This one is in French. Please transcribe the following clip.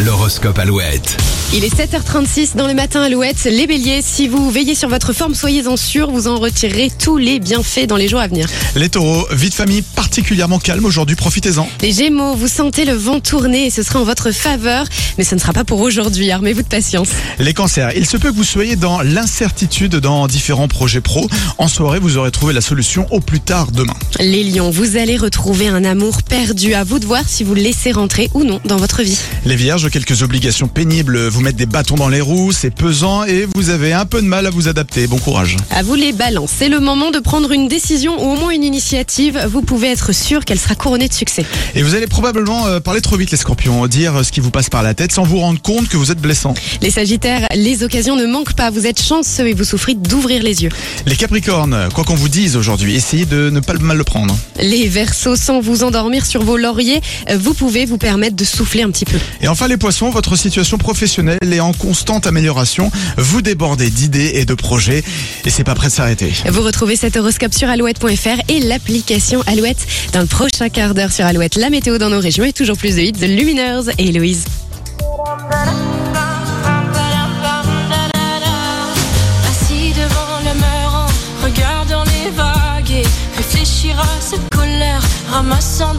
L'horoscope Alouette. Il est 7h36 dans le matin Alouette. Les béliers, si vous veillez sur votre forme, soyez-en sûrs, vous en retirerez tous les bienfaits dans les jours à venir. Les taureaux, vie de famille particulièrement calme aujourd'hui, profitez-en. Les gémeaux, vous sentez le vent tourner et ce sera en votre faveur, mais ce ne sera pas pour aujourd'hui, armez-vous de patience. Les cancers, il se peut que vous soyez dans l'incertitude dans différents projets pro. En soirée, vous aurez trouvé la solution au plus tard demain. Les lions, vous allez retrouver un amour perdu, à vous de voir si vous le laissez rentrer ou non dans votre vie. Les vierges, quelques obligations pénibles vous mettent des bâtons dans les roues, c'est pesant et vous avez un peu de mal à vous adapter. Bon courage. À vous les balances, c'est le moment de prendre une décision ou au moins une initiative. Vous pouvez être sûr qu'elle sera couronnée de succès. Et vous allez probablement euh, parler trop vite les scorpions, dire ce qui vous passe par la tête sans vous rendre compte que vous êtes blessant. Les sagittaires, les occasions ne manquent pas, vous êtes chanceux et vous souffrez d'ouvrir les yeux. Les capricornes, quoi qu'on vous dise aujourd'hui, essayez de ne pas mal le prendre. Les versos, sans vous endormir sur vos lauriers, euh, vous pouvez vous permettre de souffler un petit peu. Et enfin les poissons, votre situation professionnelle est en constante amélioration. Vous débordez d'idées et de projets et c'est pas prêt de s'arrêter. Vous retrouvez cet horoscope sur alouette.fr et l'application Alouette dans le prochain quart d'heure sur Alouette. La météo dans nos régions et toujours plus de hits de Lumineuse et Héloïse. Assis devant le mur en regardant les vagues et réfléchir à cette colère, ramassant